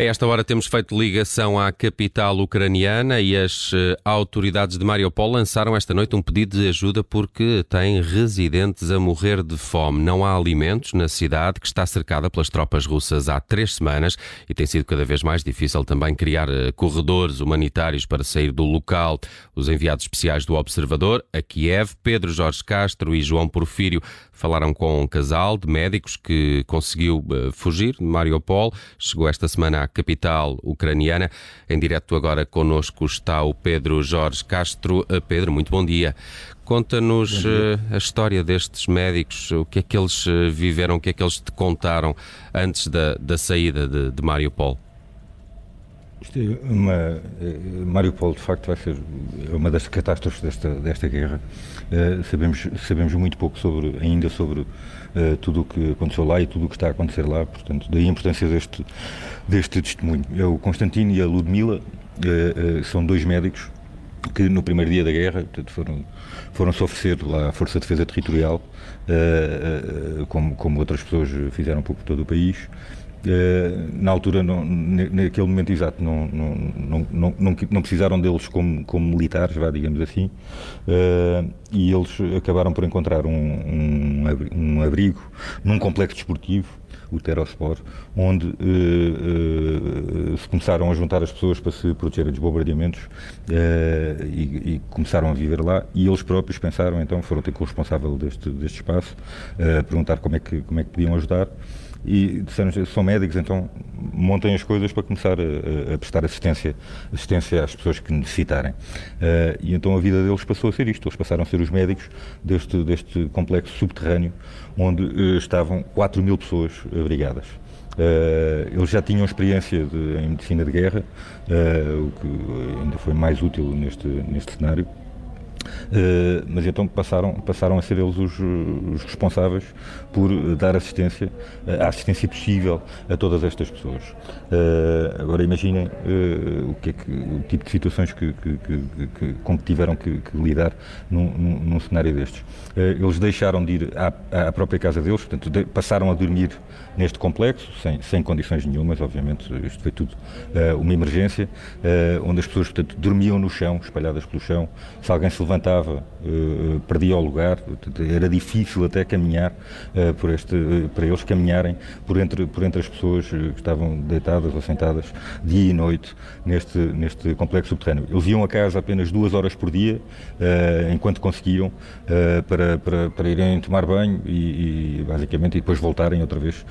A esta hora temos feito ligação à capital ucraniana e as eh, autoridades de Mariupol lançaram esta noite um pedido de ajuda porque tem residentes a morrer de fome. Não há alimentos na cidade que está cercada pelas tropas russas há três semanas e tem sido cada vez mais difícil também criar eh, corredores humanitários para sair do local. Os enviados especiais do Observador a Kiev, Pedro Jorge Castro e João Porfírio, falaram com um casal de médicos que conseguiu eh, fugir de Mariupol. Chegou esta semana à capital ucraniana. Em direto agora connosco está o Pedro Jorge Castro. Eh, Pedro, muito bom dia. Conta-nos uh, a história destes médicos, o que é que eles viveram, o que é que eles te contaram antes da, da saída de, de Mariupol. Isto é uma, Mariupol, de facto, vai ser uma das catástrofes desta, desta guerra. Uh, sabemos, sabemos muito pouco sobre, ainda sobre uh, tudo o que aconteceu lá e tudo o que está a acontecer lá, portanto, daí a importância deste, deste testemunho. É o Constantino e a Ludmila são dois médicos que no primeiro dia da guerra portanto, foram, foram se oferecer lá à Força de Defesa Territorial, como, como outras pessoas fizeram por todo o país, na altura, não, naquele momento exato, não, não, não, não, precisaram deles como, como militares, vá, digamos assim, uh, e eles acabaram por encontrar um, abrigo num complexo desportivo, o Terospor, onde uh, se começaram a juntar as pessoas para se protegerem dos bombardeamentos e, começaram a viver lá, e eles próprios pensaram, então, foram ter com o responsável deste, deste espaço, perguntar como é, que, como é que podiam ajudar, e disseram são médicos, então montem as coisas para começar a, a prestar assistência, assistência às pessoas que necessitarem. Uh, e então a vida deles passou a ser isto, eles passaram a ser os médicos deste, deste complexo subterrâneo onde uh, estavam 4 mil pessoas abrigadas. Uh, eles já tinham experiência de, em medicina de guerra, o que ainda foi mais útil neste, neste cenário. Uh, mas então passaram, passaram a ser eles os, os responsáveis por dar assistência, uh, a assistência possível a todas estas pessoas. Agora imaginem o, que é que, o tipo de situações que, que, que, com que tiveram que, lidar num, num, num, cenário destes. eles deixaram de ir à, à própria casa deles, portanto, passaram a dormir neste complexo, sem, sem condições nenhumas, obviamente, isto foi tudo uma emergência, onde as pessoas, portanto, dormiam no chão, espalhadas pelo chão, se alguém se levantava, uh, perdia o lugar, era difícil até caminhar uh, por este, uh, para eles caminharem por entre, por entre as pessoas que estavam deitadas ou sentadas dia e noite neste, neste complexo subterrâneo. Eles iam a casa apenas duas horas por dia, enquanto conseguiam, para, para, para irem tomar banho e, e, basicamente e depois voltarem outra vez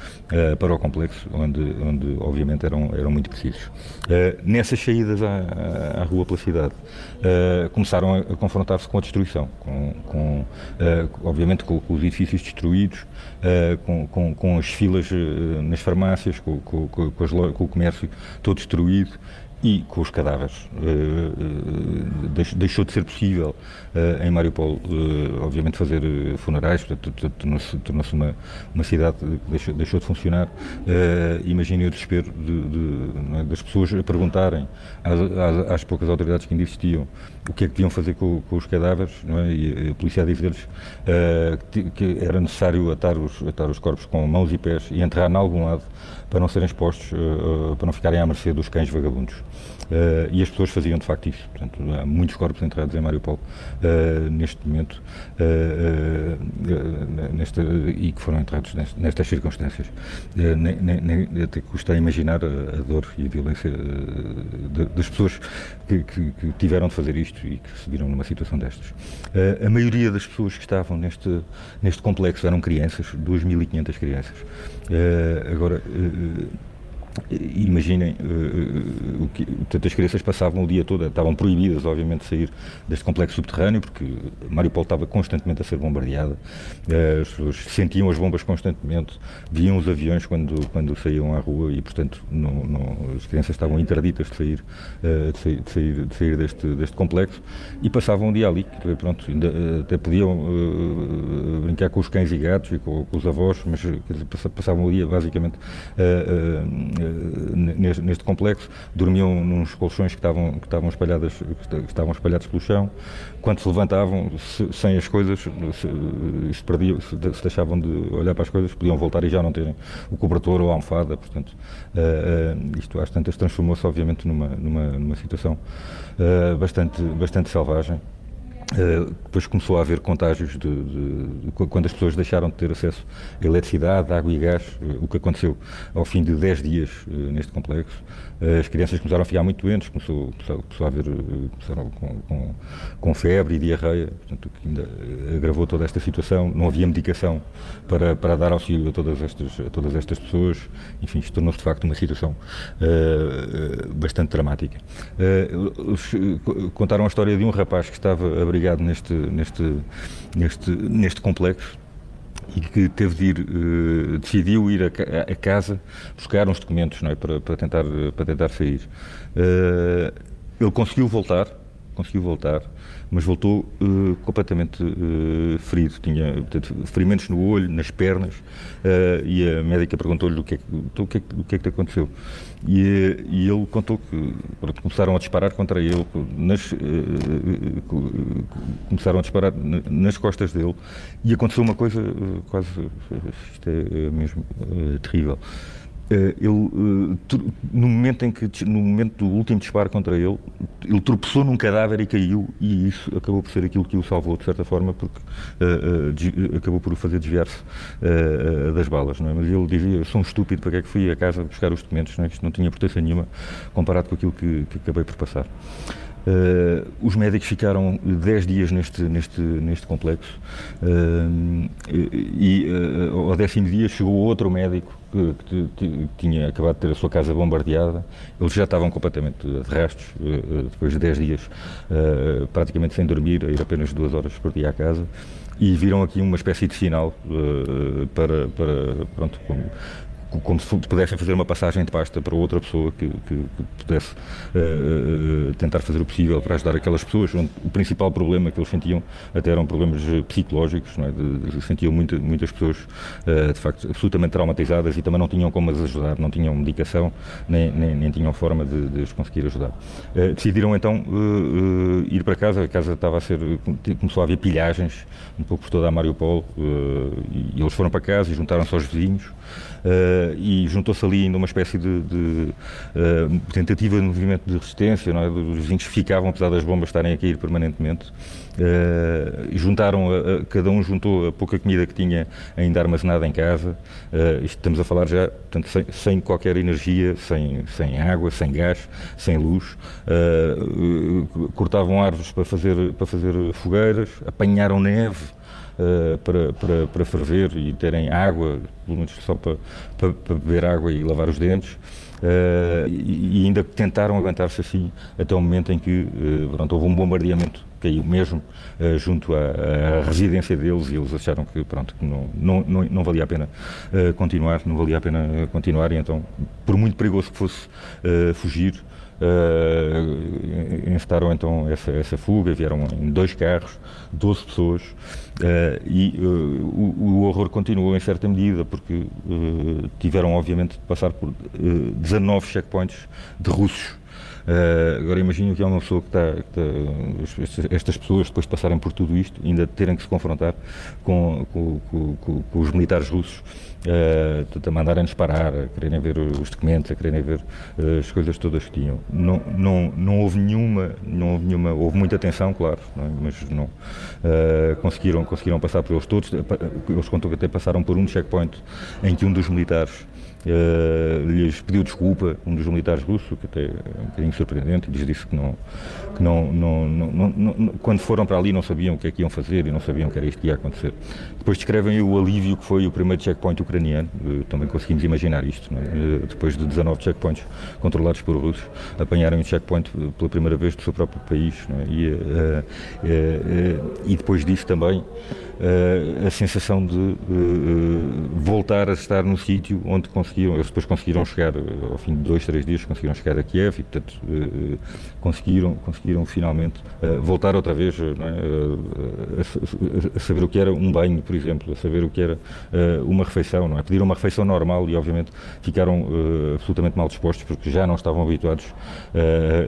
para o complexo, onde, onde obviamente eram, eram muito precisos. nessas saídas à, à, rua pela cidade, começaram a, confrontar-se com a destruição, com, com obviamente com, os edifícios destruídos, com, com, com, as filas nas farmácias, com, com, com, as, com o comércio todo destruído e com os cadáveres. deixou de ser possível em Mariupol, obviamente, fazer funerais, tornou-se tornou uma, uma cidade que deixou, de funcionar. Imaginem o desespero de, de, é, das pessoas a perguntarem às, poucas autoridades que ainda existiam o que é que deviam fazer com, os cadáveres, é? e a polícia a dizer-lhes que, era necessário atar os, atar os corpos com mãos e pés e enterrar em algum lado para não serem expostos, para não ficarem à mercê dos cães vagabundos. Uh, e as pessoas faziam de facto isso. Portanto, há muitos corpos enterrados em Mariupol neste momento nesta, e que foram enterrados nestas, nestas circunstâncias. Nem, nem, até custa imaginar a, a dor e a violência de, das pessoas que, que, que tiveram de fazer isto e que se viram numa situação destas. Uh, a maioria das pessoas que estavam neste, neste complexo eram crianças, 2.500 crianças. Uh, agora, uh, Imaginem uh, o que tantas crianças passavam o dia todo, estavam proibidas, obviamente, de sair deste complexo subterrâneo, porque Mariupol estava constantemente a ser bombardeada, uh, as pessoas sentiam as bombas constantemente, viam os aviões quando, quando saíam à rua e, portanto, não, não, as crianças estavam interditas de sair, uh, de sair, de sair, de sair, deste, deste complexo e passavam o dia ali. Pronto, ainda, até podiam brincar com os cães e gatos e com, com os avós, mas passavam o dia, basicamente neste, complexo, dormiam nos colchões que estavam, que estavam, espalhadas, que estavam espalhados pelo chão. Quando se levantavam, se, sem as coisas, se, se, perdiam, se, deixavam de olhar para as coisas, podiam voltar e já não terem o cobertor ou a almofada. Portanto, isto às tantas transformou-se, obviamente, numa, numa, numa situação bastante, bastante selvagem. Uh, depois começou a haver contágios de, de, de, quando as pessoas deixaram de ter acesso a eletricidade, água e gás, uh, o que aconteceu ao fim de 10 dias uh, neste complexo. as crianças começaram a ficar muito doentes, começou, começou, começou a haver começaram com, com, com, febre e diarreia, portanto, que ainda agravou toda esta situação. Não havia medicação para, para dar auxílio a todas estas, a todas estas pessoas. Enfim, isto tornou-se de facto uma situação bastante dramática. contaram a história de um rapaz que estava a neste, neste, neste, neste complexo e que teve de ir, uh, decidiu ir a, a, casa buscar uns documentos não é, para, para, tentar, para tentar sair. Uh, ele conseguiu voltar, conseguiu voltar, mas voltou uh, completamente uh, ferido. Tinha portanto, ferimentos no olho, nas pernas, uh, e a médica perguntou-lhe o que, é, o, que é, o que é que te aconteceu. E, e ele contou que pronto, começaram a disparar contra ele, nas, começaram a disparar nas costas dele, e aconteceu uma coisa quase, isto é mesmo terrível. Eh, ele, eh, no momento em que, no momento do último disparo contra ele, ele tropeçou num cadáver e caiu, e isso acabou por ser aquilo que o salvou, de certa forma, porque uh, uh, acabou por o fazer desviar-se uh, das balas. Não é? Mas ele dizia: sou um estúpido, para que é que fui a casa buscar os documentos? Não é? Isto não tinha importância nenhuma comparado com aquilo que, que acabei por passar. Uh, os médicos ficaram 10 dias neste, neste, neste complexo uh, e uh, ao décimo dia chegou outro médico que, que, que, tinha acabado de ter a sua casa bombardeada. Eles já estavam completamente de rastos, depois de 10 dias, praticamente sem dormir, a ir apenas duas horas por dia à casa. E viram aqui uma espécie de sinal para, para pronto, como se pudessem fazer uma passagem de pasta para outra pessoa que, que, que pudesse uh, tentar fazer o possível para ajudar aquelas pessoas. O principal problema que eles sentiam até eram problemas psicológicos, não é? de, sentiam muita, muitas pessoas uh, de facto absolutamente traumatizadas e também não tinham como as ajudar, não tinham medicação nem, nem, nem tinham forma de, de, os conseguir ajudar. Uh, decidiram então ir para casa, a casa estava a ser, começou a haver pilhagens um pouco por toda a Mariupol e, e eles foram para casa e juntaram-se aos vizinhos uh, e juntou-se ali ainda uma espécie de, de uh, tentativa de movimento de resistência, não é? os vizinhos ficavam, apesar das bombas estarem a cair permanentemente, uh, juntaram, a, a, cada um juntou a pouca comida que tinha ainda armazenada em casa, estamos a falar já, portanto, sem, sem, qualquer energia, sem, sem água, sem gás, sem luz, cortavam árvores para fazer, para fazer fogueiras, apanharam neve, uh, para, para, para ferver e terem água, pelo menos só para, para, para beber água e lavar os dentes. Uh, e, ainda tentaram aguentar-se assim até o momento em que uh, pronto, houve um bombardeamento caiu mesmo uh, junto à, à, residência deles e eles acharam que pronto que não, não, não, não valia a pena continuar não valia a pena continuar e então por muito perigoso que fosse fugir Uh, encetaram então essa, essa fuga, vieram em dois carros, 12 pessoas, uh, e uh, o, o, horror continuou em certa medida, porque tiveram obviamente de passar por 19 checkpoints de russos Uh, agora imagino que é uma pessoa que está, que está, estas pessoas depois de passarem por tudo isto, ainda terem que se confrontar com, com, com, com os militares russos, uh, a mandarem-nos parar, a quererem ver os documentos, a quererem ver uh, as coisas todas que tinham. Não, não, não houve nenhuma, não houve nenhuma, houve muita tensão, claro, não é? mas não uh, conseguiram, conseguiram passar por eles todos. Eles contam que até passaram por um checkpoint em que um dos militares Uh, lhes pediu desculpa, um dos militares russos, que até é um bocadinho surpreendente, lhes disse que não, que não, não, não, não, quando foram para ali não sabiam o que é que iam fazer e não sabiam que era isto que ia acontecer. Depois descrevem o alívio que foi o primeiro checkpoint ucraniano, uh, também conseguimos imaginar isto, é? uh, depois de 19 checkpoints controlados por russos, apanharem um checkpoint pela primeira vez do seu próprio país, é? e, e depois disso também a sensação de voltar a estar no sítio onde conseguiram conseguiram, eles depois conseguiram chegar, ao fim de dois, três dias, conseguiram chegar a Kiev e, portanto, conseguiram, conseguiram finalmente voltar outra vez é? a, saber o que era um banho, por exemplo, a saber o que era uma refeição, não é? Pediram uma refeição normal e, obviamente, ficaram absolutamente mal dispostos porque já não estavam habituados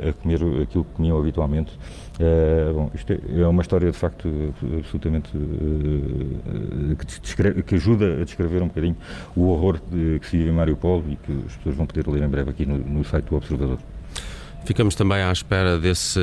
a comer aquilo que comiam habitualmente. Uh, bom, isto é, uma história de facto absolutamente uh, que, descreve, que, ajuda a descrever um bocadinho o horror de, que se vive em Mariupol e que as pessoas vão poder ler em breve aqui no, no site do Observador. Ficamos também à espera desse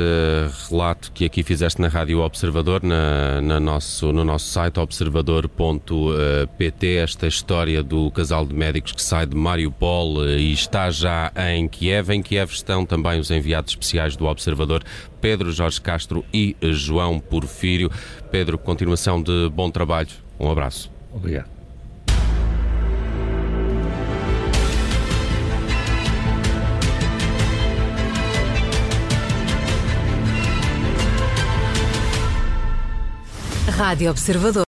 relato que aqui fizeste na Rádio Observador, na, na nosso, no nosso site observador.pt, esta história do casal de médicos que sai de Mariupol eh, e está já em Kiev. Em Kiev estão também os enviados especiais do Observador, Pedro Jorge Castro e João Porfírio. Pedro, continuação de bom trabalho. Um abraço. Obrigado. Rádio Observador.